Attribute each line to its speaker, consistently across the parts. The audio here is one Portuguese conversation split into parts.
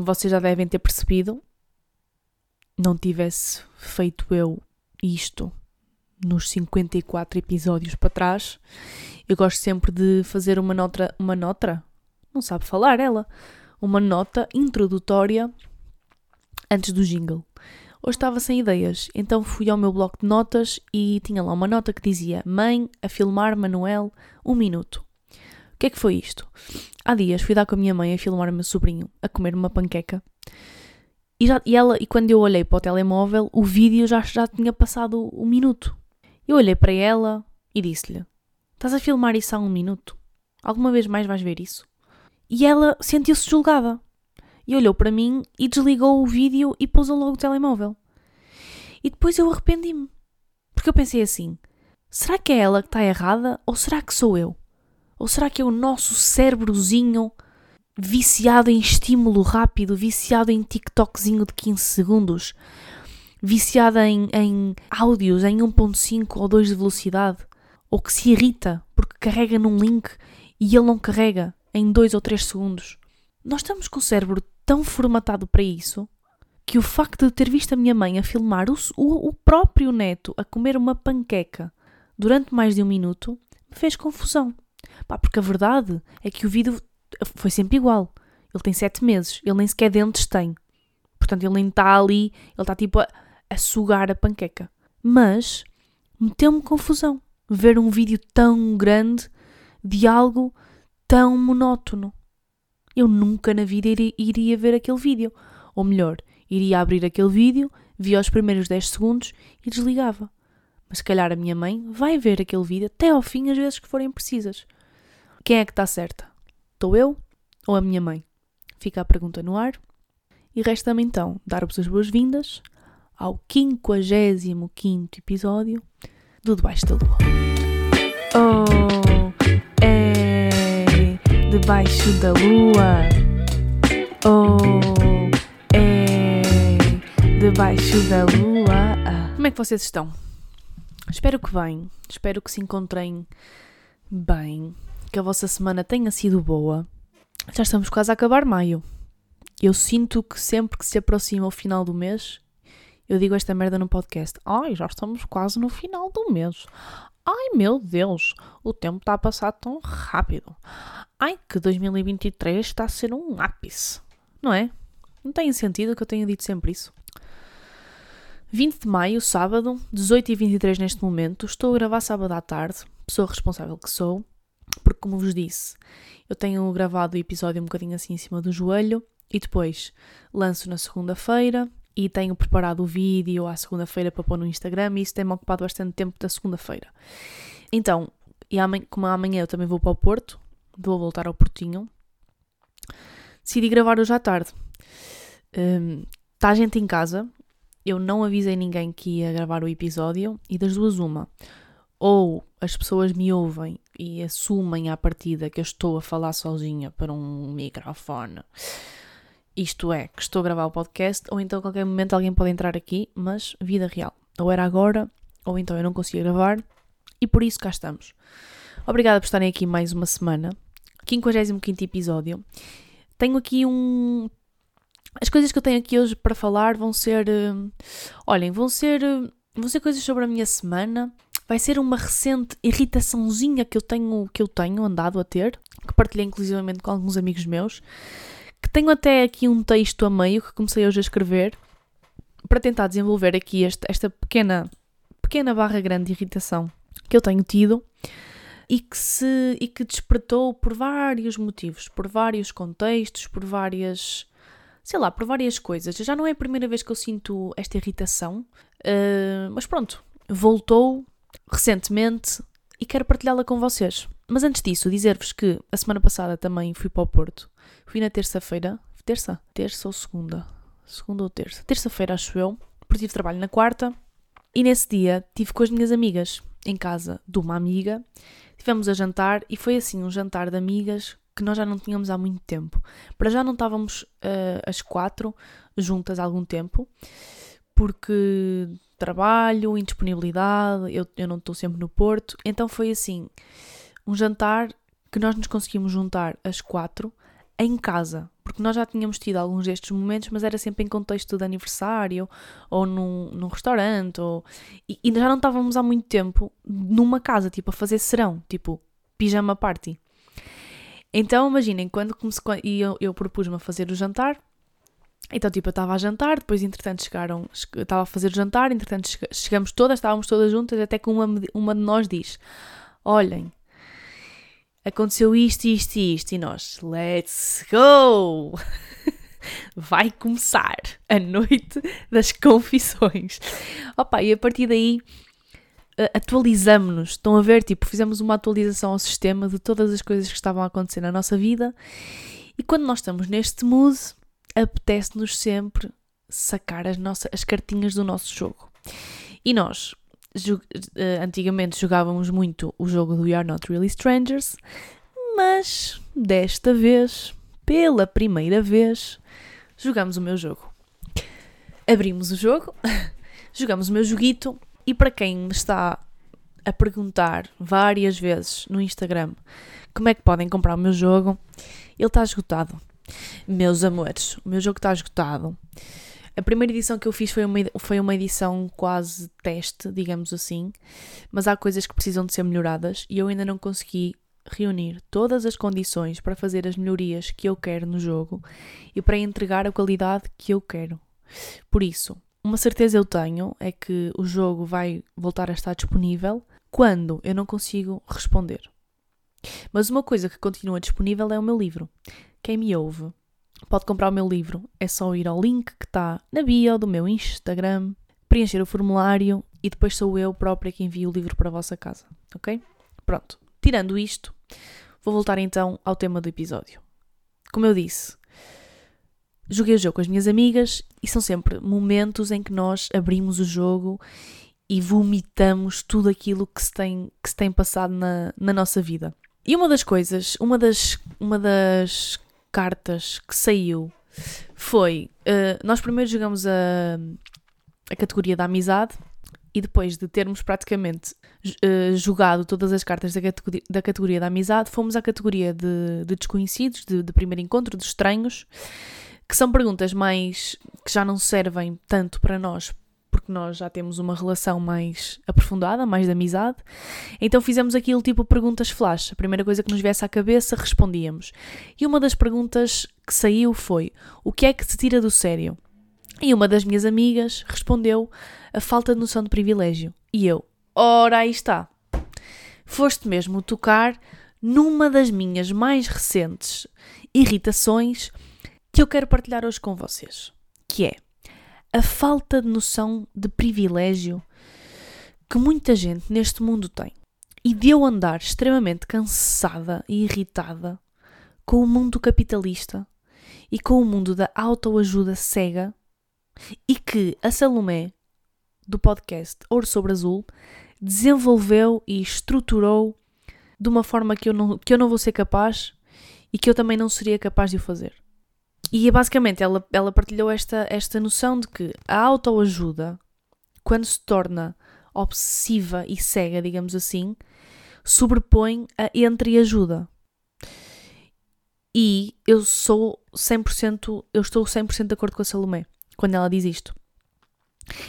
Speaker 1: como vocês já devem ter percebido, não tivesse feito eu isto nos 54 episódios para trás, eu gosto sempre de fazer uma nota, uma nota, não sabe falar ela, uma nota introdutória antes do jingle. Hoje estava sem ideias, então fui ao meu bloco de notas e tinha lá uma nota que dizia Mãe, a filmar Manuel, um minuto. Que é que foi isto? Há dias fui dar com a minha mãe a filmar o meu sobrinho a comer uma panqueca e, já, e, ela, e quando eu olhei para o telemóvel, o vídeo já, já tinha passado um minuto. Eu olhei para ela e disse-lhe: Estás a filmar isso há um minuto? Alguma vez mais vais ver isso? E ela sentiu-se julgada. E olhou para mim e desligou o vídeo e pôs logo o telemóvel. E depois eu arrependi-me. Porque eu pensei assim: será que é ela que está errada ou será que sou eu? Ou será que é o nosso cérebrozinho viciado em estímulo rápido, viciado em TikTokzinho de 15 segundos, viciado em, em áudios em 1.5 ou 2 de velocidade, ou que se irrita porque carrega num link e ele não carrega em 2 ou 3 segundos. Nós estamos com o cérebro tão formatado para isso que o facto de ter visto a minha mãe a filmar o, o, o próprio neto a comer uma panqueca durante mais de um minuto me fez confusão. Pá, porque a verdade é que o vídeo foi sempre igual. Ele tem sete meses, ele nem sequer dentes tem. Portanto, ele nem está ali, ele está tipo a, a sugar a panqueca. Mas meteu-me confusão ver um vídeo tão grande de algo tão monótono. Eu nunca na vida iria, iria ver aquele vídeo. Ou melhor, iria abrir aquele vídeo, via os primeiros 10 segundos e desligava. Mas se calhar a minha mãe vai ver aquele vídeo até ao fim, as vezes que forem precisas. Quem é que está certa? Estou eu ou a minha mãe? Fica a pergunta no ar. E resta-me então dar-vos as boas-vindas ao 55 episódio do Debaixo da Lua. Oh, é debaixo da lua. Oh, é debaixo da lua. Como é que vocês estão? Espero que bem. Espero que se encontrem bem que a vossa semana tenha sido boa. Já estamos quase a acabar maio. Eu sinto que sempre que se aproxima o final do mês, eu digo esta merda no podcast. Ai, já estamos quase no final do mês. Ai meu Deus, o tempo está a passar tão rápido. Ai, que 2023 está a ser um ápice. Não é? Não tem sentido que eu tenha dito sempre isso. 20 de maio, sábado, 18 e 23 neste momento. Estou a gravar sábado à tarde, pessoa responsável que sou porque, como vos disse, eu tenho gravado o episódio um bocadinho assim em cima do joelho e depois lanço na segunda-feira e tenho preparado o vídeo à segunda-feira para pôr no Instagram e isso tem-me ocupado bastante tempo da segunda-feira. Então, e amanhã, como amanhã eu também vou para o Porto, vou voltar ao Portinho, decidi gravar hoje à tarde. Um, está a gente em casa, eu não avisei ninguém que ia gravar o episódio e das duas uma. Ou as pessoas me ouvem e assumem à partida que eu estou a falar sozinha para um microfone. Isto é, que estou a gravar o podcast, ou então a qualquer momento alguém pode entrar aqui, mas vida real. Ou era agora, ou então eu não consigo gravar, e por isso cá estamos. Obrigada por estarem aqui mais uma semana. 55 episódio. Tenho aqui um. As coisas que eu tenho aqui hoje para falar vão ser. Uh... Olhem, vão ser. Uh... Vão ser coisas sobre a minha semana vai ser uma recente irritaçãozinha que eu tenho, que eu tenho andado a ter, que partilhei inclusivamente com alguns amigos meus, que tenho até aqui um texto a meio que comecei hoje a escrever para tentar desenvolver aqui este, esta pequena, pequena barra grande irritação que eu tenho tido e que se e que despertou por vários motivos, por vários contextos, por várias sei lá, por várias coisas. Já não é a primeira vez que eu sinto esta irritação, uh, mas pronto, voltou recentemente e quero partilhá-la com vocês. Mas antes disso, dizer-vos que a semana passada também fui para o Porto. Fui na terça-feira. Terça? Terça ou segunda? Segunda ou terça? Terça-feira, acho eu. Porque tive trabalho na quarta. E nesse dia tive com as minhas amigas em casa de uma amiga. Tivemos a jantar e foi assim um jantar de amigas que nós já não tínhamos há muito tempo. Para já não estávamos uh, as quatro juntas há algum tempo, porque trabalho, indisponibilidade, eu, eu não estou sempre no Porto. Então foi assim, um jantar que nós nos conseguimos juntar às quatro em casa, porque nós já tínhamos tido alguns destes momentos, mas era sempre em contexto de aniversário ou num, num restaurante, ou, e, e já não estávamos há muito tempo numa casa, tipo, a fazer serão, tipo, pijama party. Então, imaginem, quando comecei, e eu, eu propus-me a fazer o jantar, então, tipo, eu estava a jantar, depois, entretanto, chegaram, estava a fazer o jantar, entretanto, chegamos todas, estávamos todas juntas, até que uma, uma de nós diz: Olhem, aconteceu isto, isto e isto, e nós, let's go! Vai começar a noite das confissões. Opa, e a partir daí atualizamos-nos. Estão a ver? Tipo, fizemos uma atualização ao sistema de todas as coisas que estavam a acontecer na nossa vida. E quando nós estamos neste mood, apetece-nos sempre sacar as, nossas, as cartinhas do nosso jogo. E nós, eh, antigamente, jogávamos muito o jogo do We Are Not Really Strangers, mas desta vez, pela primeira vez, jogamos o meu jogo. Abrimos o jogo, jogamos o meu joguito e para quem me está a perguntar várias vezes no Instagram como é que podem comprar o meu jogo, ele está esgotado. Meus amores, o meu jogo está esgotado. A primeira edição que eu fiz foi uma, foi uma edição quase teste, digamos assim, mas há coisas que precisam de ser melhoradas e eu ainda não consegui reunir todas as condições para fazer as melhorias que eu quero no jogo e para entregar a qualidade que eu quero. Por isso, uma certeza eu tenho é que o jogo vai voltar a estar disponível quando eu não consigo responder. Mas uma coisa que continua disponível é o meu livro. Quem me ouve pode comprar o meu livro. É só ir ao link que está na bio do meu Instagram, preencher o formulário e depois sou eu própria que envio o livro para a vossa casa. Ok? Pronto. Tirando isto, vou voltar então ao tema do episódio. Como eu disse, joguei o jogo com as minhas amigas e são sempre momentos em que nós abrimos o jogo e vomitamos tudo aquilo que se tem, que se tem passado na, na nossa vida. E uma das coisas, uma das, uma das cartas que saiu foi. Uh, nós primeiro jogamos a, a categoria da amizade e depois de termos praticamente uh, jogado todas as cartas da categoria, da categoria da amizade, fomos à categoria de, de desconhecidos, de, de, primeiro encontro, de estranhos, que são perguntas mais que já não servem tanto para nós porque nós já temos uma relação mais aprofundada, mais de amizade. Então fizemos aquilo tipo perguntas flash. A primeira coisa que nos viesse à cabeça, respondíamos. E uma das perguntas que saiu foi: O que é que te tira do sério? E uma das minhas amigas respondeu: A falta de noção de privilégio. E eu: Ora, aí está. Foste mesmo tocar numa das minhas mais recentes irritações que eu quero partilhar hoje com vocês, que é a falta de noção de privilégio que muita gente neste mundo tem. E de eu andar extremamente cansada e irritada com o mundo capitalista e com o mundo da autoajuda cega e que a Salomé, do podcast Ouro sobre Azul, desenvolveu e estruturou de uma forma que eu não, que eu não vou ser capaz e que eu também não seria capaz de o fazer. E é basicamente ela, ela partilhou esta, esta noção de que a autoajuda, quando se torna obsessiva e cega, digamos assim, sobrepõe a entreajuda. E eu sou 100%, eu estou 100% de acordo com a Salomé quando ela diz isto.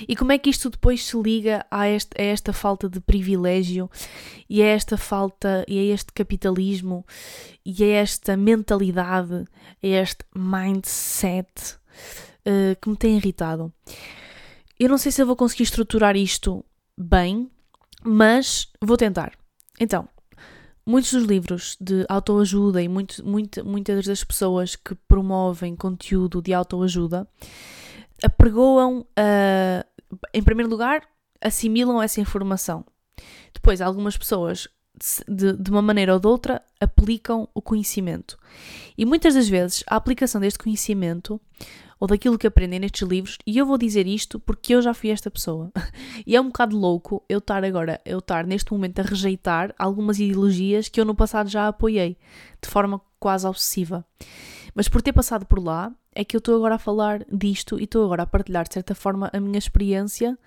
Speaker 1: E como é que isto depois se liga a, este, a esta falta de privilégio e a esta falta e a este capitalismo e a esta mentalidade, a este mindset uh, que me tem irritado? Eu não sei se eu vou conseguir estruturar isto bem, mas vou tentar. Então, muitos dos livros de autoajuda e muito, muito, muitas das pessoas que promovem conteúdo de autoajuda apregoam, uh, em primeiro lugar, assimilam essa informação. Depois, algumas pessoas, de, de uma maneira ou de outra, aplicam o conhecimento. E muitas das vezes, a aplicação deste conhecimento ou daquilo que aprendem nestes livros, e eu vou dizer isto porque eu já fui esta pessoa. e é um bocado louco eu estar agora, eu estar neste momento a rejeitar algumas ideologias que eu no passado já apoiei, de forma quase obsessiva. Mas por ter passado por lá, é que eu estou agora a falar disto e estou agora a partilhar, de certa forma, a minha experiência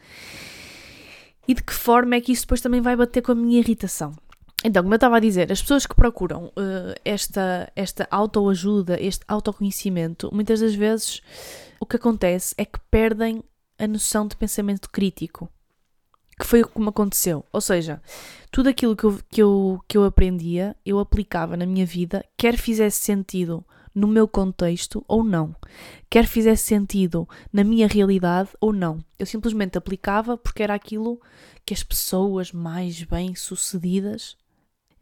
Speaker 1: e de que forma é que isso depois também vai bater com a minha irritação. Então, como eu estava a dizer, as pessoas que procuram uh, esta, esta autoajuda, este autoconhecimento, muitas das vezes o que acontece é que perdem a noção de pensamento crítico. Que foi o que me aconteceu. Ou seja, tudo aquilo que eu, que, eu, que eu aprendia, eu aplicava na minha vida, quer fizesse sentido no meu contexto ou não, quer fizesse sentido na minha realidade ou não. Eu simplesmente aplicava porque era aquilo que as pessoas mais bem-sucedidas.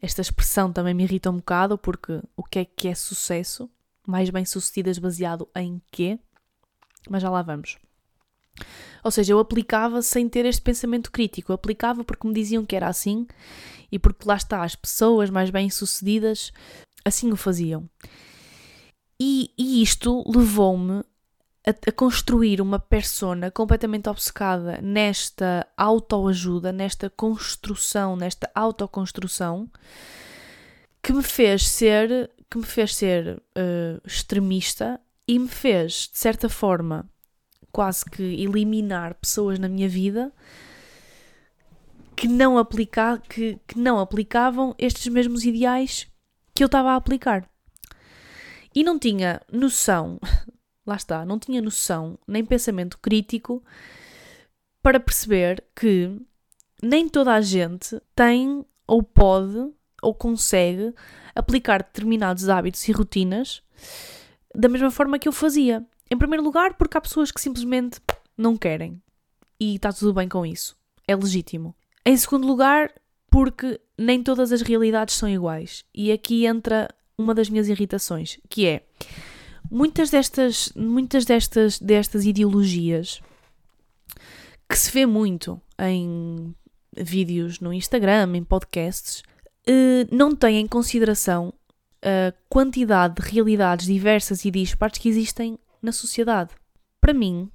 Speaker 1: Esta expressão também me irrita um bocado porque o que é que é sucesso? Mais bem-sucedidas baseado em quê? Mas já lá vamos. Ou seja, eu aplicava sem ter este pensamento crítico. Eu aplicava porque me diziam que era assim e porque lá está, as pessoas mais bem-sucedidas assim o faziam. E, e isto levou-me a, a, construir uma persona completamente obcecada nesta autoajuda, nesta construção, nesta autoconstrução, que me fez ser, que me fez ser uh, extremista e me fez, de certa forma, quase que eliminar pessoas na minha vida que não, aplica, que, que não aplicavam estes mesmos ideais que eu estava a aplicar. E não tinha noção, lá está, não tinha noção nem pensamento crítico para perceber que nem toda a gente tem ou pode ou consegue aplicar determinados hábitos e rotinas da mesma forma que eu fazia. Em primeiro lugar, porque há pessoas que simplesmente não querem. E está tudo bem com isso. É legítimo. Em segundo lugar, porque nem todas as realidades são iguais. E aqui entra uma das minhas irritações, que é muitas destas, muitas destas, destas ideologias que se vê muito em vídeos no Instagram, em podcasts, eh, não têm em consideração a quantidade de realidades diversas e dispares que existem na sociedade. Para mim,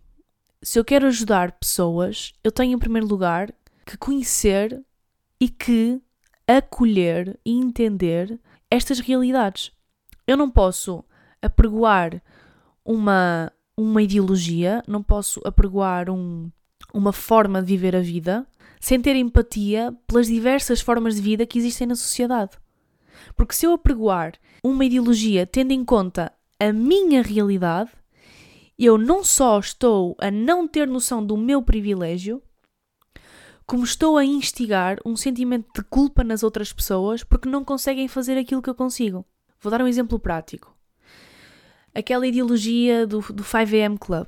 Speaker 1: se eu quero ajudar pessoas, eu tenho em primeiro lugar que conhecer e que acolher e entender estas realidades. Eu não posso apregoar uma, uma ideologia, não posso apregoar um, uma forma de viver a vida sem ter empatia pelas diversas formas de vida que existem na sociedade. Porque se eu apregoar uma ideologia tendo em conta a minha realidade, eu não só estou a não ter noção do meu privilégio, como estou a instigar um sentimento de culpa nas outras pessoas porque não conseguem fazer aquilo que eu consigo. Vou dar um exemplo prático. Aquela ideologia do, do 5am Club.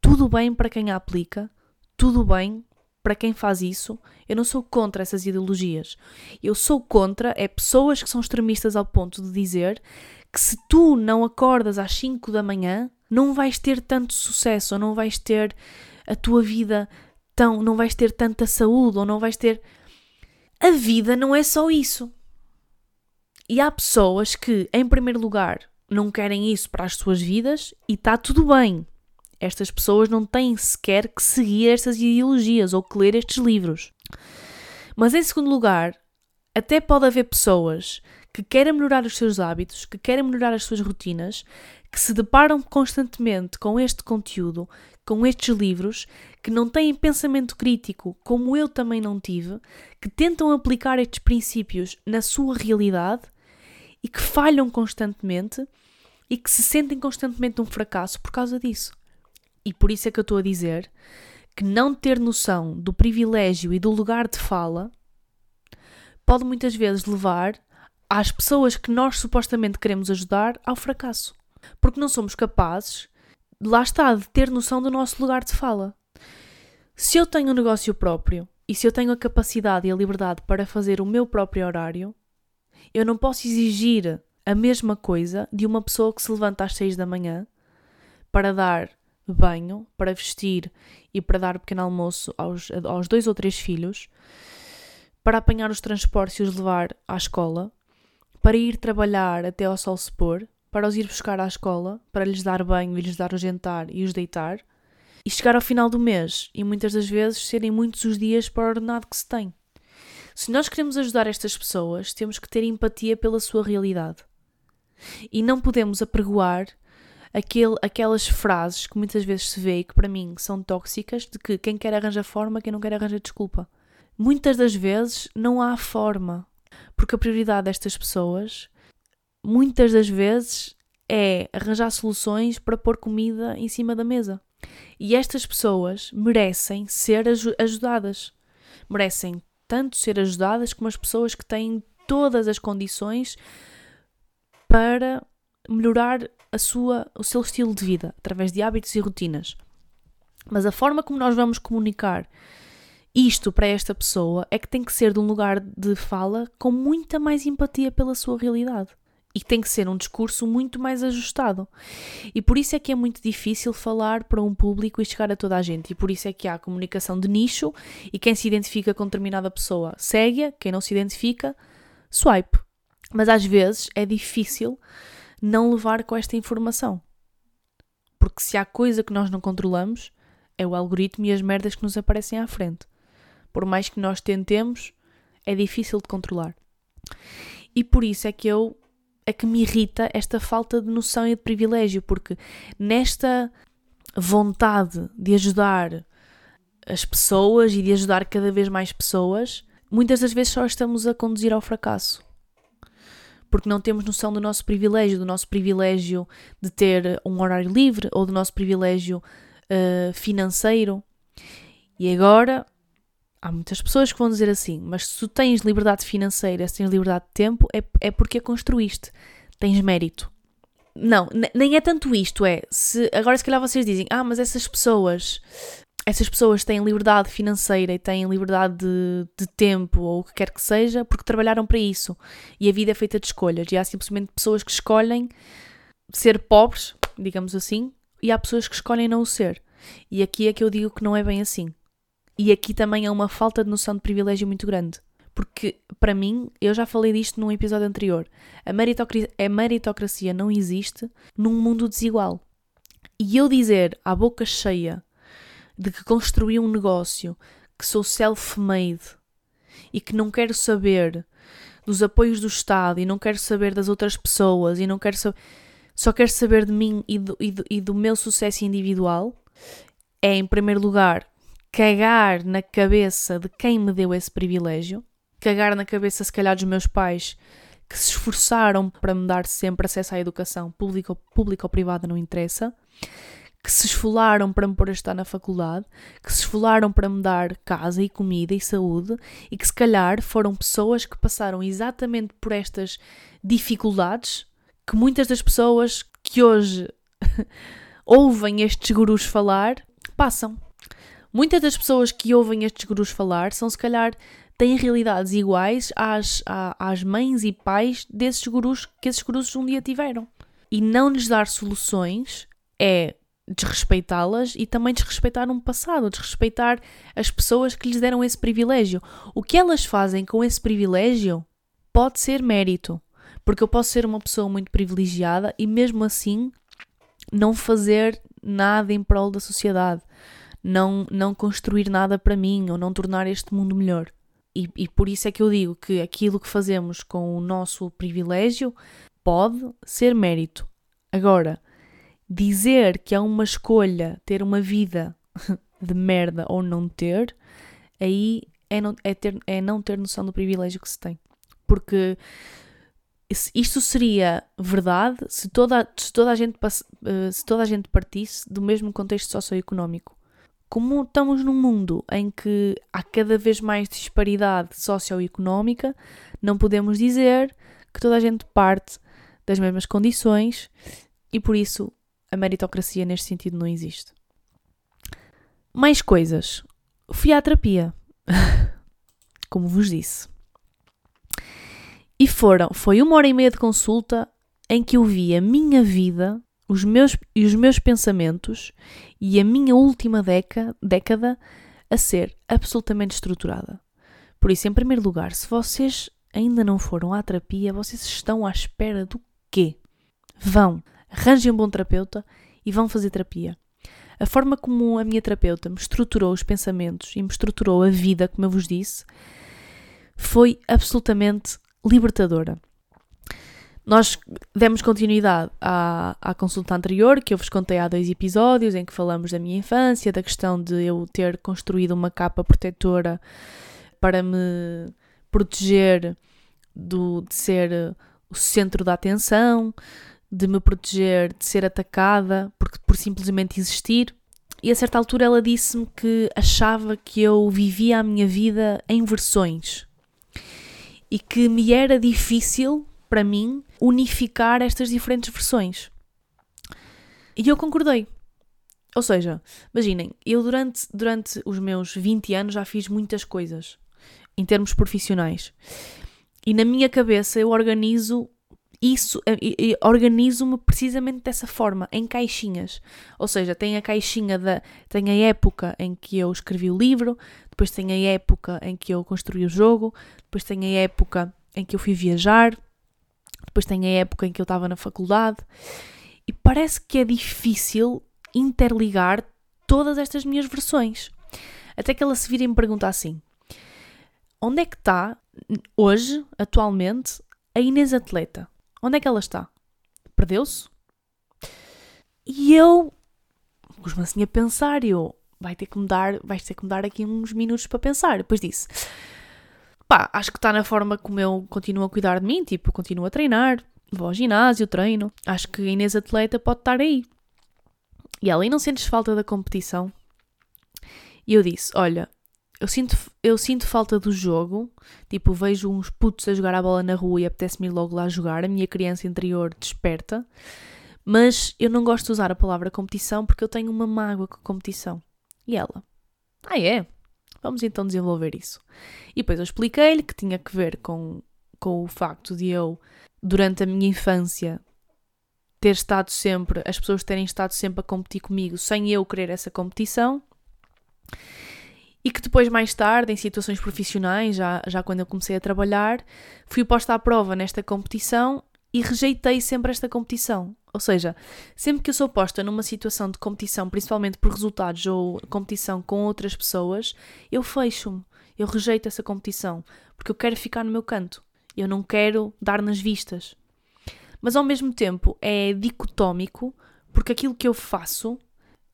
Speaker 1: Tudo bem para quem a aplica, tudo bem para quem faz isso. Eu não sou contra essas ideologias. Eu sou contra é pessoas que são extremistas ao ponto de dizer que se tu não acordas às 5 da manhã, não vais ter tanto sucesso, ou não vais ter a tua vida tão, não vais ter tanta saúde, ou não vais ter. A vida não é só isso. E há pessoas que, em primeiro lugar, não querem isso para as suas vidas e está tudo bem. Estas pessoas não têm sequer que seguir estas ideologias ou que ler estes livros. Mas, em segundo lugar, até pode haver pessoas que querem melhorar os seus hábitos, que querem melhorar as suas rotinas, que se deparam constantemente com este conteúdo, com estes livros, que não têm pensamento crítico, como eu também não tive, que tentam aplicar estes princípios na sua realidade e que falham constantemente e que se sentem constantemente um fracasso por causa disso. E por isso é que eu estou a dizer que não ter noção do privilégio e do lugar de fala pode muitas vezes levar às pessoas que nós supostamente queremos ajudar ao fracasso porque não somos capazes, lá está, de ter noção do nosso lugar de fala. Se eu tenho um negócio próprio e se eu tenho a capacidade e a liberdade para fazer o meu próprio horário, eu não posso exigir a mesma coisa de uma pessoa que se levanta às 6 da manhã para dar banho, para vestir e para dar pequeno almoço aos, aos dois ou três filhos, para apanhar os transportes e os levar à escola, para ir trabalhar até ao sol se pôr, para os ir buscar à escola, para lhes dar banho e lhes dar o jantar e os deitar, e chegar ao final do mês e muitas das vezes serem muitos os dias para o ordenado que se tem. Se nós queremos ajudar estas pessoas, temos que ter empatia pela sua realidade. E não podemos apregoar aquele, aquelas frases que muitas vezes se vê e que para mim são tóxicas, de que quem quer arranja forma, quem não quer arranja desculpa. Muitas das vezes não há forma. Porque a prioridade destas pessoas, muitas das vezes, é arranjar soluções para pôr comida em cima da mesa. E estas pessoas merecem ser ajudadas. Merecem tanto ser ajudadas como as pessoas que têm todas as condições para melhorar a sua, o seu estilo de vida através de hábitos e rotinas. Mas a forma como nós vamos comunicar isto para esta pessoa é que tem que ser de um lugar de fala com muita mais empatia pela sua realidade. E tem que ser um discurso muito mais ajustado. E por isso é que é muito difícil falar para um público e chegar a toda a gente. E por isso é que há comunicação de nicho e quem se identifica com determinada pessoa segue, quem não se identifica, swipe. Mas às vezes é difícil não levar com esta informação. Porque se há coisa que nós não controlamos, é o algoritmo e as merdas que nos aparecem à frente. Por mais que nós tentemos, é difícil de controlar. E por isso é que eu é que me irrita esta falta de noção e de privilégio, porque nesta vontade de ajudar as pessoas e de ajudar cada vez mais pessoas, muitas das vezes só estamos a conduzir ao fracasso. Porque não temos noção do nosso privilégio, do nosso privilégio de ter um horário livre ou do nosso privilégio uh, financeiro. E agora, há muitas pessoas que vão dizer assim: mas se tu tens liberdade financeira, se tens liberdade de tempo, é, é porque a construíste, tens mérito. Não, nem é tanto isto, é. Se, agora, se calhar vocês dizem: ah, mas essas pessoas. Essas pessoas têm liberdade financeira e têm liberdade de, de tempo ou o que quer que seja porque trabalharam para isso. E a vida é feita de escolhas. E há simplesmente pessoas que escolhem ser pobres, digamos assim, e há pessoas que escolhem não o ser. E aqui é que eu digo que não é bem assim. E aqui também há uma falta de noção de privilégio muito grande. Porque, para mim, eu já falei disto num episódio anterior, a meritocracia, a meritocracia não existe num mundo desigual. E eu dizer à boca cheia de que construí um negócio, que sou self-made e que não quero saber dos apoios do Estado e não quero saber das outras pessoas e não quero saber só quero saber de mim e do, e do, e do meu sucesso individual, é, em primeiro lugar, cagar na cabeça de quem me deu esse privilégio, cagar na cabeça, se calhar, dos meus pais que se esforçaram para me dar sempre acesso à educação, pública, pública ou privada, não interessa, que se esfolaram para me pôr a estar na faculdade, que se esfolaram para me dar casa e comida e saúde, e que se calhar foram pessoas que passaram exatamente por estas dificuldades que muitas das pessoas que hoje ouvem estes gurus falar passam. Muitas das pessoas que ouvem estes gurus falar são, se calhar, têm realidades iguais às, às mães e pais desses gurus que esses gurus um dia tiveram. E não lhes dar soluções é desrespeitá-las e também desrespeitar um passado, desrespeitar as pessoas que lhes deram esse privilégio. O que elas fazem com esse privilégio pode ser mérito, porque eu posso ser uma pessoa muito privilegiada e mesmo assim não fazer nada em prol da sociedade, não, não construir nada para mim ou não tornar este mundo melhor. E, e por isso é que eu digo que aquilo que fazemos com o nosso privilégio pode ser mérito. Agora, dizer que é uma escolha ter uma vida de merda ou não ter, aí é não, é, ter, é não ter noção do privilégio que se tem. Porque isto seria verdade se toda, se toda, a gente, eh, se toda a gente partisse do mesmo contexto socioeconómico. Como estamos num mundo em que há cada vez mais disparidade socioeconómica, não podemos dizer que toda a gente parte das mesmas condições e por isso a meritocracia neste sentido não existe. Mais coisas. Fui à terapia, como vos disse. E foram, foi uma hora e meia de consulta em que eu vi a minha vida, os meus, e os meus pensamentos e a minha última década, década a ser absolutamente estruturada. Por isso, em primeiro lugar, se vocês ainda não foram à terapia, vocês estão à espera do quê? Vão, arranjem um bom terapeuta e vão fazer terapia. A forma como a minha terapeuta me estruturou os pensamentos e me estruturou a vida, como eu vos disse, foi absolutamente libertadora. Nós demos continuidade à, à consulta anterior, que eu vos contei há dois episódios, em que falamos da minha infância, da questão de eu ter construído uma capa protetora para me proteger do, de ser o centro da atenção, de me proteger de ser atacada por, por simplesmente existir. E a certa altura ela disse-me que achava que eu vivia a minha vida em versões e que me era difícil, para mim, unificar estas diferentes versões. E eu concordei. Ou seja, imaginem, eu durante, durante os meus 20 anos já fiz muitas coisas em termos profissionais. E na minha cabeça eu organizo isso, eh, organizo-me precisamente dessa forma, em caixinhas. Ou seja, tem a caixinha da. tem a época em que eu escrevi o livro, depois tem a época em que eu construí o jogo, depois tem a época em que eu fui viajar, depois tem a época em que eu estava na faculdade. E parece que é difícil interligar todas estas minhas versões. Até que ela se vira e me pergunta assim: onde é que está hoje, atualmente, a Inês Atleta? Onde é que ela está? Perdeu-se? E eu pus-me assim a pensar, e eu, vai ter que me dar, vais ter que me dar aqui uns minutos para pensar. Depois disse, pá, acho que está na forma como eu continuo a cuidar de mim, tipo, continuo a treinar, vou ao ginásio, treino. Acho que a Inês Atleta pode estar aí. E ela, e não sentes falta da competição? E eu disse, olha, eu sinto, eu sinto falta do jogo, tipo, vejo uns putos a jogar a bola na rua e apetece-me ir logo lá jogar, a minha criança interior desperta, mas eu não gosto de usar a palavra competição porque eu tenho uma mágoa com a competição. E ela, ah é? Vamos então desenvolver isso. E depois eu expliquei-lhe que tinha que ver com, com o facto de eu, durante a minha infância, ter estado sempre, as pessoas terem estado sempre a competir comigo sem eu querer essa competição e que depois, mais tarde, em situações profissionais, já, já quando eu comecei a trabalhar, fui posta à prova nesta competição e rejeitei sempre esta competição. Ou seja, sempre que eu sou posta numa situação de competição, principalmente por resultados ou competição com outras pessoas, eu fecho-me, eu rejeito essa competição, porque eu quero ficar no meu canto, eu não quero dar nas vistas. Mas ao mesmo tempo é dicotómico, porque aquilo que eu faço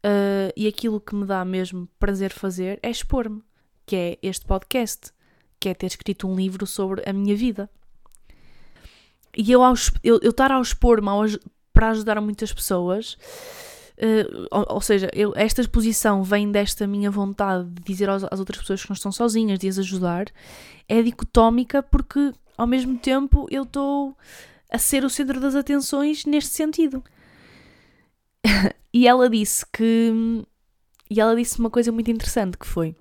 Speaker 1: Uh, e aquilo que me dá mesmo prazer fazer é expor-me, que é este podcast, que é ter escrito um livro sobre a minha vida. E eu, eu, eu estar a expor-me para ajudar muitas pessoas, uh, ou, ou, seja, eu, esta exposição vem desta minha vontade de dizer às, às outras pessoas que não estão sozinhas, de as ajudar, é dicotómica porque ao mesmo tempo eu estou a ser o centro das atenções neste sentido. e ela disse que. E ela disse uma coisa muito interessante que foi.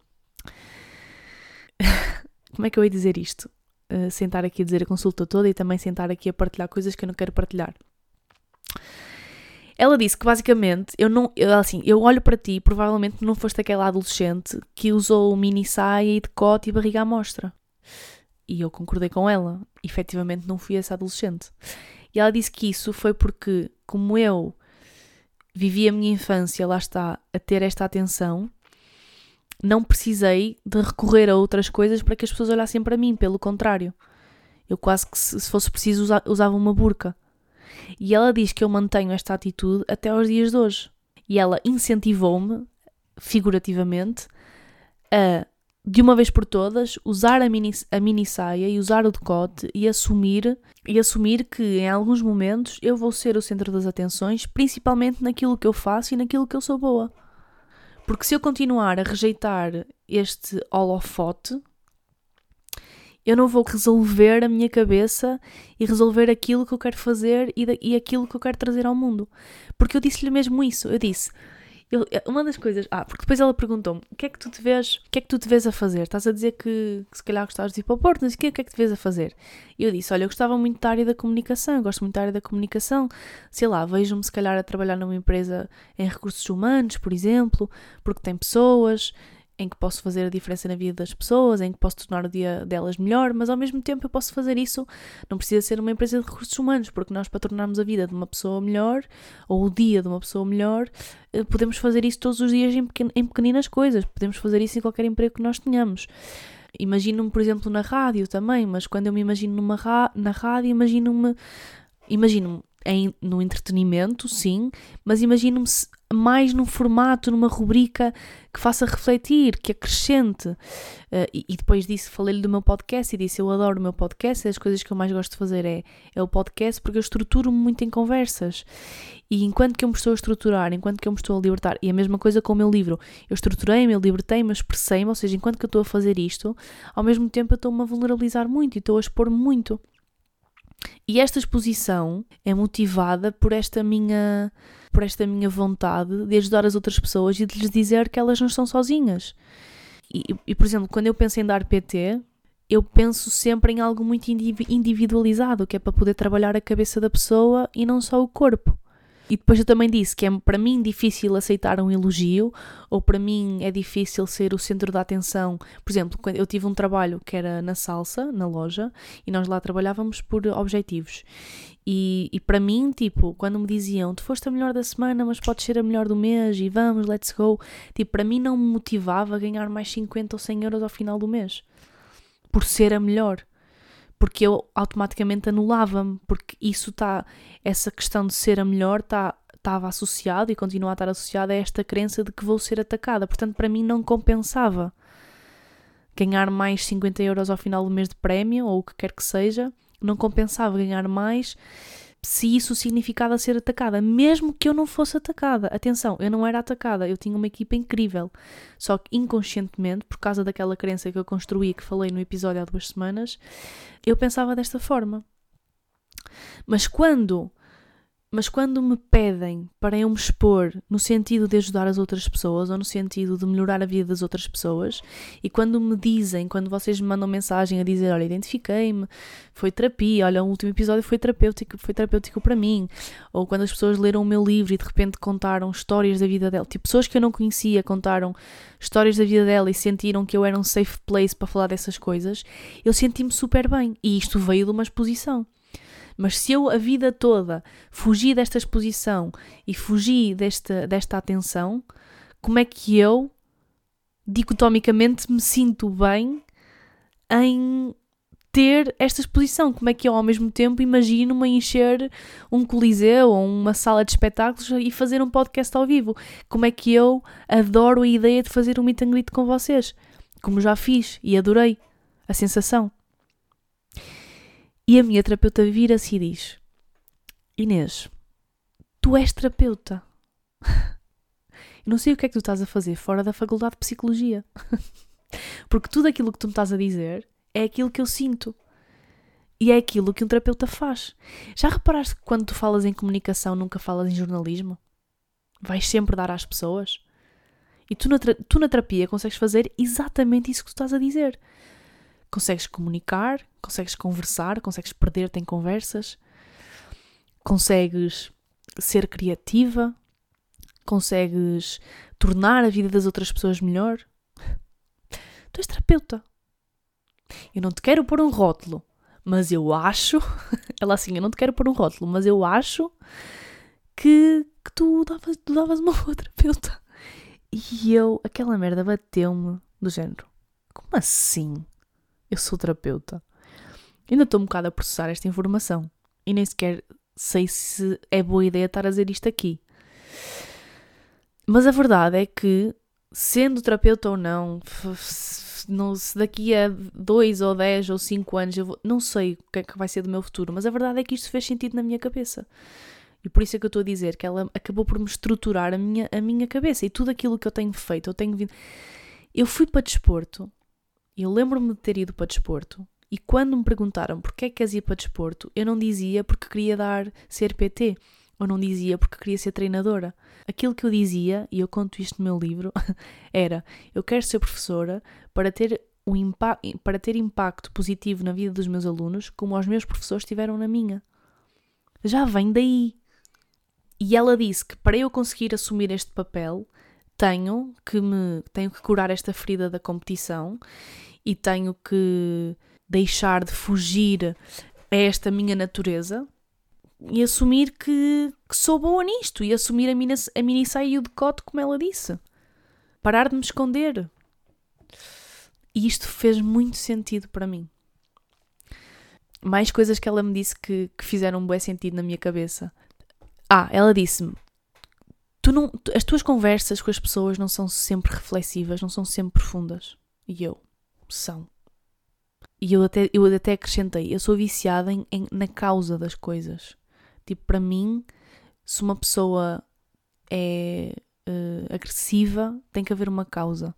Speaker 1: Como é que eu ia dizer isto? Uh, sentar aqui a dizer a consulta toda e também sentar aqui a partilhar coisas que eu não quero partilhar. Ela disse que basicamente eu não, assim, eu olho para ti, provavelmente não foste aquela adolescente que usou mini saia e decote e barriga à mostra. E eu concordei com ela. Efetivamente não fui essa adolescente. E ela disse que isso foi porque, como eu vivi a minha infância, lá está, a ter esta atenção, não precisei de recorrer a outras coisas para que as pessoas olhassem para mim, pelo contrário. Eu quase que, se fosse preciso, usava uma burca. E ela diz que eu mantenho esta atitude até aos dias de hoje. E ela incentivou-me, figurativamente, a de uma vez por todas, usar a mini, a mini saia e usar o decote e assumir, e assumir que em alguns momentos eu vou ser o centro das atenções, principalmente naquilo que eu faço e naquilo que eu sou boa. Porque se eu continuar a rejeitar este holofote, eu não vou resolver a minha cabeça e resolver aquilo que eu quero fazer e, e aquilo que eu quero trazer ao mundo. Porque eu disse-lhe mesmo isso. Eu disse: é, uma das coisas. Ah, porque depois ela perguntou-me: o que é que tu te vês, o que é que tu te vês a fazer? Estás a dizer que, que se calhar gostavas de ir para o Porto, não sei o o que é que te vês a fazer? E eu disse: olha, eu gostava muito da área da comunicação, gosto muito da área da comunicação, sei lá, vejo-me se calhar a trabalhar numa empresa em recursos humanos, por exemplo, porque tem pessoas, em que posso fazer a diferença na vida das pessoas, em que posso tornar o dia delas melhor, mas ao mesmo tempo eu posso fazer isso, não precisa ser uma empresa de recursos humanos, porque nós para tornarmos a vida de uma pessoa melhor, ou o dia de uma pessoa melhor, eh, podemos fazer isso todos os dias em, em pequeninas coisas, podemos fazer isso em qualquer emprego que nós tenhamos. Imagino-me, por exemplo, na rádio também, mas quando eu me imagino numa na rádio, imagino-me imagino-me no entretenimento, sim, mas imagino-me mais num formato, numa rubrica que faça refletir, que acrescente. Uh, e, e, depois disso falei-lhe do meu podcast e disse: Eu adoro o meu podcast, das coisas que eu mais gosto de fazer é, é o podcast, porque eu estruturo-me muito em conversas. E enquanto que eu me estou a estruturar, enquanto que eu me estou a libertar, e a mesma coisa com o meu livro, eu estruturei-me, eu libertei-me, expressei-me, ou seja, enquanto que eu estou a fazer isto, ao mesmo tempo eu estou-me a vulnerabilizar muito e estou a expor muito. E esta exposição é motivada por esta minha por esta minha vontade de ajudar as outras pessoas e de lhes dizer que elas não estão sozinhas. E, e por exemplo, quando eu penso em dar PT, eu penso sempre em algo muito individualizado, que é para poder trabalhar a cabeça da pessoa e não só o corpo. E depois eu também disse que é para mim difícil aceitar um elogio, ou para mim é difícil ser o centro da atenção. Por exemplo, eu tive um trabalho que era na salsa, na loja, e nós lá trabalhávamos por objetivos. E, e para mim, tipo, quando me diziam tu foste a melhor da semana, mas podes ser a melhor do mês e vamos, let's go, tipo, para mim não me motivava a ganhar mais 50 ou 100 euros ao final do mês por ser a melhor porque eu automaticamente anulava-me, porque isso está, essa questão de ser a melhor está estava associado e continua a estar associado a esta crença de que vou ser atacada. Portanto, para mim não compensava ganhar mais 50 euros ao final do mês de prémio ou o que quer que seja, não compensava ganhar mais se isso significava ser atacada, mesmo que eu não fosse atacada. Atenção, eu não era atacada, eu tinha uma equipa incrível. Só que inconscientemente, por causa daquela crença que eu construí, que falei no episódio há duas semanas, eu pensava desta forma. Mas quando mas quando me pedem para eu me expor no sentido de ajudar as outras pessoas ou no sentido de melhorar a vida das outras pessoas, e quando me dizem, quando vocês me mandam mensagem a dizer, olha, identifiquei-me, foi terapia, olha, o último episódio foi terapêutico, foi terapêutico para mim, ou quando as pessoas leram o meu livro e de repente contaram histórias da vida dela, tipo, pessoas que eu não conhecia contaram histórias da vida dela e sentiram que eu era um safe place para falar dessas coisas, eu senti-me super bem, e isto veio de uma exposição. Mas se eu a vida toda fugi desta exposição e fugi desta, desta atenção, como é que eu, dicotomicamente, me sinto bem em ter esta exposição? Como é que eu, ao mesmo tempo, imagino-me encher um coliseu ou uma sala de espetáculos e fazer um podcast ao vivo? Como é que eu adoro a ideia de fazer um meet and greet com vocês? Como já fiz e adorei a sensação. E a minha terapeuta vira-se e diz: Inês, tu és terapeuta. Eu não sei o que é que tu estás a fazer fora da faculdade de psicologia. Porque tudo aquilo que tu me estás a dizer é aquilo que eu sinto. E é aquilo que um terapeuta faz. Já reparaste que quando tu falas em comunicação nunca falas em jornalismo? Vais sempre dar às pessoas? E tu na, tu na terapia consegues fazer exatamente isso que tu estás a dizer. Consegues comunicar, consegues conversar, consegues perder-te em conversas, consegues ser criativa, consegues tornar a vida das outras pessoas melhor. Tu és terapeuta. Eu não te quero pôr um rótulo, mas eu acho. Ela assim, eu não te quero pôr um rótulo, mas eu acho que, que tu, davas, tu davas uma boa terapeuta. E eu, aquela merda bateu-me do género. Como assim? Eu sou terapeuta. Ainda estou um bocado a processar esta informação. E nem sequer sei se é boa ideia estar a dizer isto aqui. Mas a verdade é que, sendo terapeuta ou não, se daqui a dois ou dez ou cinco anos, eu vou, não sei o que é que vai ser do meu futuro, mas a verdade é que isto fez sentido na minha cabeça. E por isso é que eu estou a dizer que ela acabou por me estruturar a minha, a minha cabeça e tudo aquilo que eu tenho feito, eu tenho vindo. Eu fui para desporto eu lembro-me de ter ido para desporto. E quando me perguntaram porquê é que queres ir para desporto, eu não dizia porque queria dar ser PT, ou não dizia porque queria ser treinadora. Aquilo que eu dizia, e eu conto isto no meu livro, era: eu quero ser professora para ter um impacto, para ter impacto positivo na vida dos meus alunos, como os meus professores tiveram na minha. Já vem daí. E ela disse que para eu conseguir assumir este papel, tenho que me tenho que curar esta ferida da competição e tenho que deixar de fugir a esta minha natureza e assumir que, que sou boa nisto e assumir a, mina, a mini saia e o decote como ela disse. Parar de me esconder. E isto fez muito sentido para mim. Mais coisas que ela me disse que, que fizeram um bom sentido na minha cabeça. Ah, ela disse-me: tu não, as tuas conversas com as pessoas não são sempre reflexivas, não são sempre profundas. E eu, são. E eu até, eu até acrescentei, eu sou viciada em, em, na causa das coisas. Tipo, para mim, se uma pessoa é uh, agressiva, tem que haver uma causa.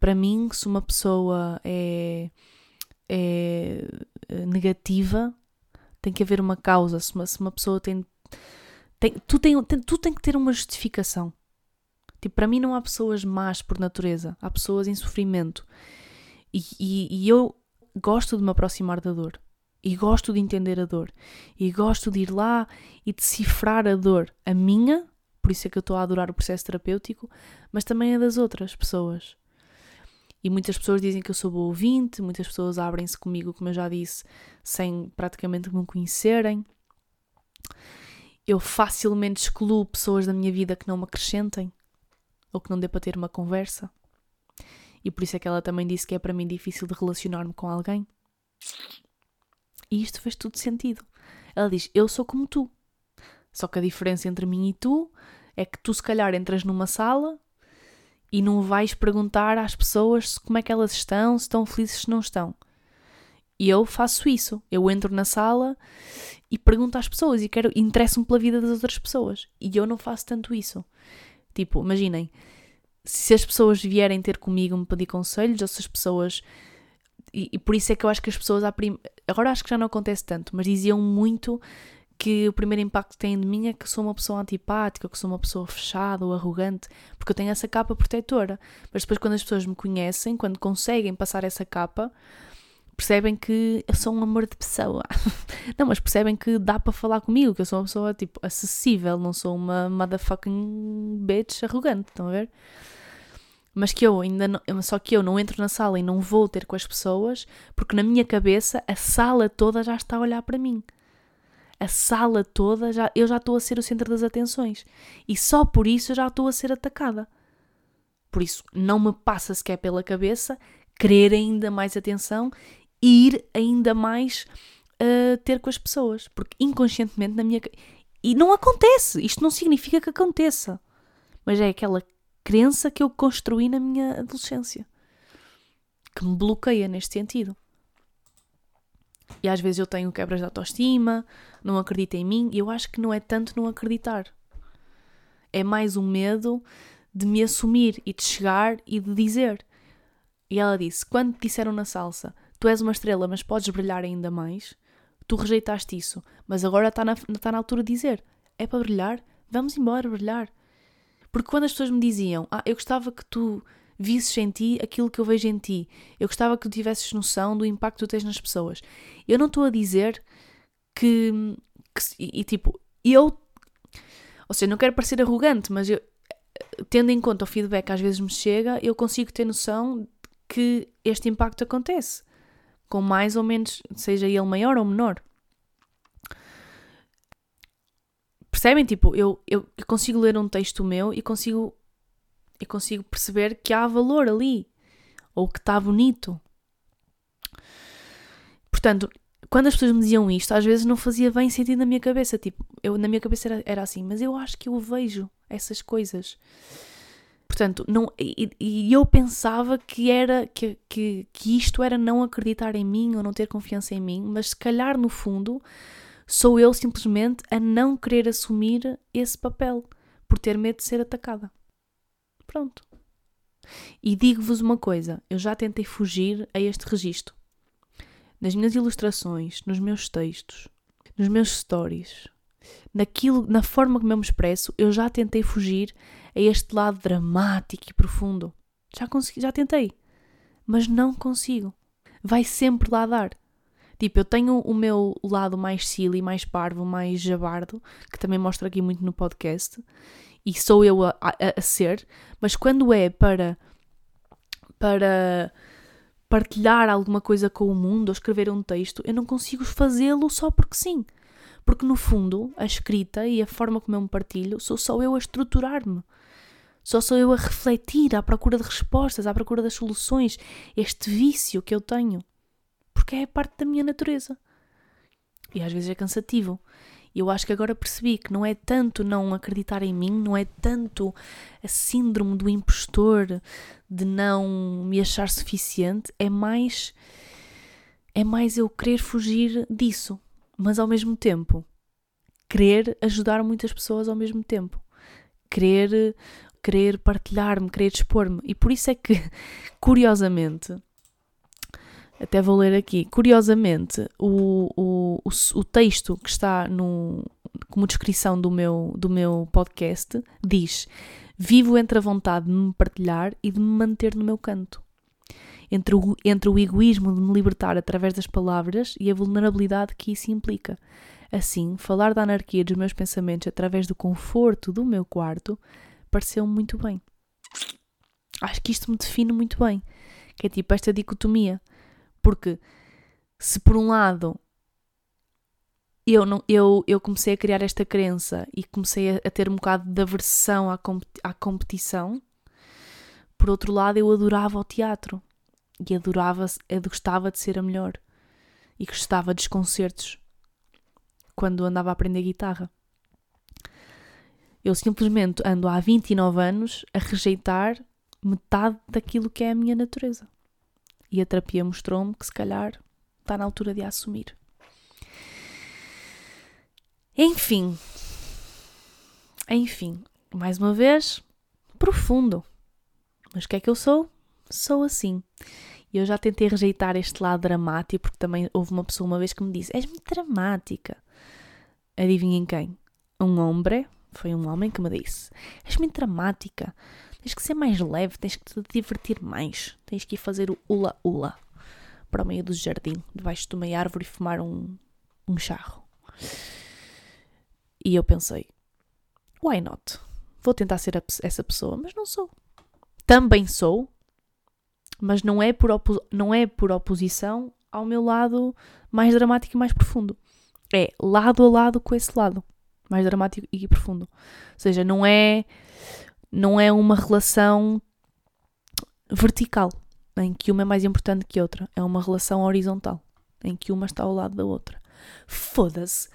Speaker 1: Para mim, se uma pessoa é, é uh, negativa, tem que haver uma causa. Se uma, se uma pessoa tem, tem, tu, tem, tem, tu tem que ter uma justificação. Tipo, para mim não há pessoas más por natureza, há pessoas em sofrimento. E, e, e eu gosto de me aproximar da dor. E gosto de entender a dor. E gosto de ir lá e decifrar a dor. A minha, por isso é que eu estou a adorar o processo terapêutico, mas também a das outras pessoas. E muitas pessoas dizem que eu sou boa ouvinte, muitas pessoas abrem-se comigo, como eu já disse, sem praticamente me conhecerem. Eu facilmente excluo pessoas da minha vida que não me acrescentem ou que não dê para ter uma conversa. E por isso é que ela também disse que é para mim difícil de relacionar-me com alguém. E isto fez tudo sentido. Ela diz: Eu sou como tu. Só que a diferença entre mim e tu é que tu, se calhar, entras numa sala e não vais perguntar às pessoas como é que elas estão, se estão felizes, se não estão. E eu faço isso. Eu entro na sala e pergunto às pessoas e quero interesso-me pela vida das outras pessoas. E eu não faço tanto isso. Tipo, imaginem, se as pessoas vierem ter comigo me pedir conselhos, ou se as pessoas. E, e por isso é que eu acho que as pessoas. Prim... Agora acho que já não acontece tanto, mas diziam muito que o primeiro impacto que têm de mim é que sou uma pessoa antipática, que sou uma pessoa fechada ou arrogante, porque eu tenho essa capa protetora. Mas depois, quando as pessoas me conhecem, quando conseguem passar essa capa, percebem que eu sou um amor de pessoa. não, mas percebem que dá para falar comigo, que eu sou uma pessoa tipo acessível, não sou uma motherfucking bitch arrogante, estão a ver? Mas que eu ainda não, só que eu não entro na sala e não vou ter com as pessoas, porque na minha cabeça a sala toda já está a olhar para mim. A sala toda, já, eu já estou a ser o centro das atenções. E só por isso eu já estou a ser atacada. Por isso, não me passa sequer pela cabeça querer ainda mais atenção e ir ainda mais uh, ter com as pessoas. Porque inconscientemente na minha. E não acontece! Isto não significa que aconteça. Mas é aquela crença que eu construí na minha adolescência que me bloqueia neste sentido. E às vezes eu tenho quebras de autoestima, não acredito em mim, e eu acho que não é tanto não acreditar. É mais um medo de me assumir e de chegar e de dizer. E ela disse: Quando te disseram na salsa, tu és uma estrela, mas podes brilhar ainda mais, tu rejeitaste isso, mas agora está na, está na altura de dizer: É para brilhar? Vamos embora brilhar. Porque quando as pessoas me diziam: Ah, eu gostava que tu visses em ti aquilo que eu vejo em ti, eu gostava que tu tivesses noção do impacto que tu tens nas pessoas. Eu não estou a dizer que. que e, e, tipo, eu. Ou seja, não quero parecer arrogante, mas eu, tendo em conta o feedback que às vezes me chega, eu consigo ter noção que este impacto acontece, com mais ou menos, seja ele maior ou menor. Percebem? Tipo, eu, eu consigo ler um texto meu e consigo, eu consigo perceber que há valor ali, ou que está bonito. Portanto, quando as pessoas me diziam isto, às vezes não fazia bem sentido na minha cabeça. Tipo, eu, na minha cabeça era, era assim, mas eu acho que eu vejo essas coisas. Portanto, não, e, e, eu pensava que era que, que, que isto era não acreditar em mim ou não ter confiança em mim, mas se calhar no fundo sou eu simplesmente a não querer assumir esse papel por ter medo de ser atacada. Pronto. E digo-vos uma coisa: eu já tentei fugir a este registro. Nas minhas ilustrações, nos meus textos, nos meus stories, naquilo, na forma como eu me expresso, eu já tentei fugir a este lado dramático e profundo. Já consegui, já tentei, mas não consigo. Vai sempre lá dar. Tipo, eu tenho o meu lado mais silly, mais parvo, mais jabardo, que também mostro aqui muito no podcast, e sou eu a, a, a ser, mas quando é para para partilhar alguma coisa com o mundo ou escrever um texto, eu não consigo fazê-lo só porque sim. Porque no fundo, a escrita e a forma como eu me partilho, sou só eu a estruturar-me. Só sou eu a refletir à procura de respostas, à procura das soluções. Este vício que eu tenho. Porque é parte da minha natureza. E às vezes é cansativo. E eu acho que agora percebi que não é tanto não acreditar em mim, não é tanto a síndrome do impostor de não me achar suficiente, é mais é mais eu querer fugir disso, mas ao mesmo tempo querer ajudar muitas pessoas ao mesmo tempo, querer querer partilhar-me, querer expor-me. E por isso é que, curiosamente, até vou ler aqui, curiosamente, o, o, o, o texto que está no, como descrição do meu, do meu podcast diz: Vivo entre a vontade de me partilhar e de me manter no meu canto. Entre o, entre o egoísmo de me libertar através das palavras e a vulnerabilidade que isso implica. Assim, falar da anarquia dos meus pensamentos através do conforto do meu quarto pareceu muito bem. Acho que isto me define muito bem. Que é tipo esta dicotomia. Porque se por um lado eu, não, eu, eu comecei a criar esta crença e comecei a, a ter um bocado de aversão à, à competição, por outro lado eu adorava o teatro e adorava, eu gostava de ser a melhor e gostava dos concertos quando andava a aprender guitarra. Eu simplesmente ando há 29 anos a rejeitar metade daquilo que é a minha natureza. E a terapia mostrou-me que se calhar está na altura de a assumir. Enfim. Enfim, mais uma vez, profundo. Mas o que é que eu sou? Sou assim. E eu já tentei rejeitar este lado dramático, porque também houve uma pessoa uma vez que me disse: És muito dramática. Adivinhem quem? Um homem foi um homem que me disse: És muito dramática, tens que ser mais leve, tens que te divertir mais, tens que ir fazer o ula-ula para o meio do jardim, debaixo de uma árvore e fumar um, um charro. E eu pensei: why not? Vou tentar ser essa pessoa, mas não sou. Também sou, mas não é por, não é por oposição ao meu lado mais dramático e mais profundo. É lado a lado com esse lado mais dramático e profundo. Ou seja, não é não é uma relação vertical em que uma é mais importante que outra, é uma relação horizontal em que uma está ao lado da outra. Foda-se.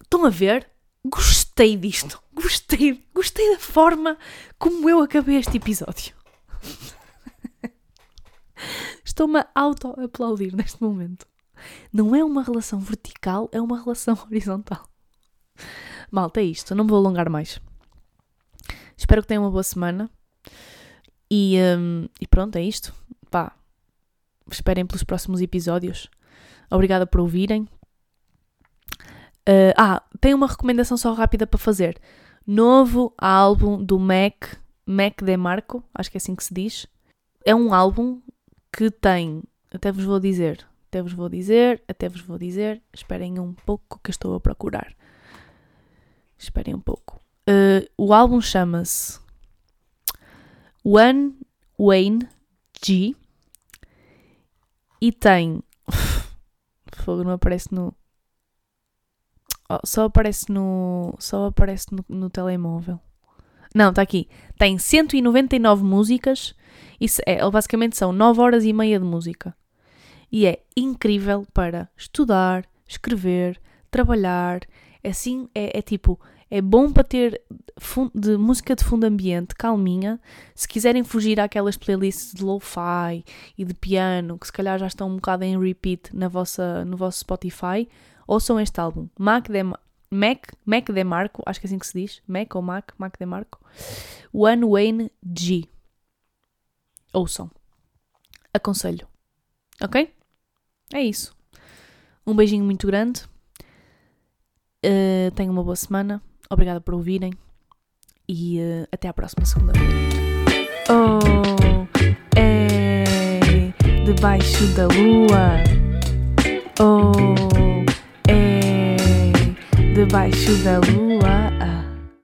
Speaker 1: Estão a ver? Gostei disto. Gostei, gostei da forma como eu acabei este episódio. Estou-me a auto-aplaudir neste momento. Não é uma relação vertical, é uma relação horizontal. Malta, é isto. Não me vou alongar mais. Espero que tenham uma boa semana. E, um, e pronto, é isto. Pá, esperem pelos próximos episódios. Obrigada por ouvirem. Uh, ah, tenho uma recomendação só rápida para fazer. Novo álbum do Mac, Mac DeMarco, acho que é assim que se diz. É um álbum que tem, até vos vou dizer, até vos vou dizer, até vos vou dizer, esperem um pouco que estou a procurar. Esperem um pouco. Uh, o álbum chama-se One Wayne G e tem. Fogo não aparece no. Oh, só aparece no. Só aparece no, no telemóvel. Não, está aqui. Tem 199 músicas. Isso é, basicamente são 9 horas e meia de música. E é incrível para estudar, escrever, trabalhar, Assim é, é tipo, é bom para ter de música de fundo ambiente, calminha. Se quiserem fugir àquelas playlists de lo-fi e de piano, que se calhar já estão um bocado em repeat na vossa, no vosso Spotify, ouçam este álbum. Mac, de, Mac, Mac DeMarco, acho que é assim que se diz. Mac ou Mac, Mac DeMarco. One Wayne G. Ouçam. Aconselho. Ok? É isso. Um beijinho muito grande. Uh, tenham uma boa semana. Obrigada por ouvirem. E uh, até à próxima segunda-feira. Oh, é debaixo da lua. Oh, é debaixo da lua.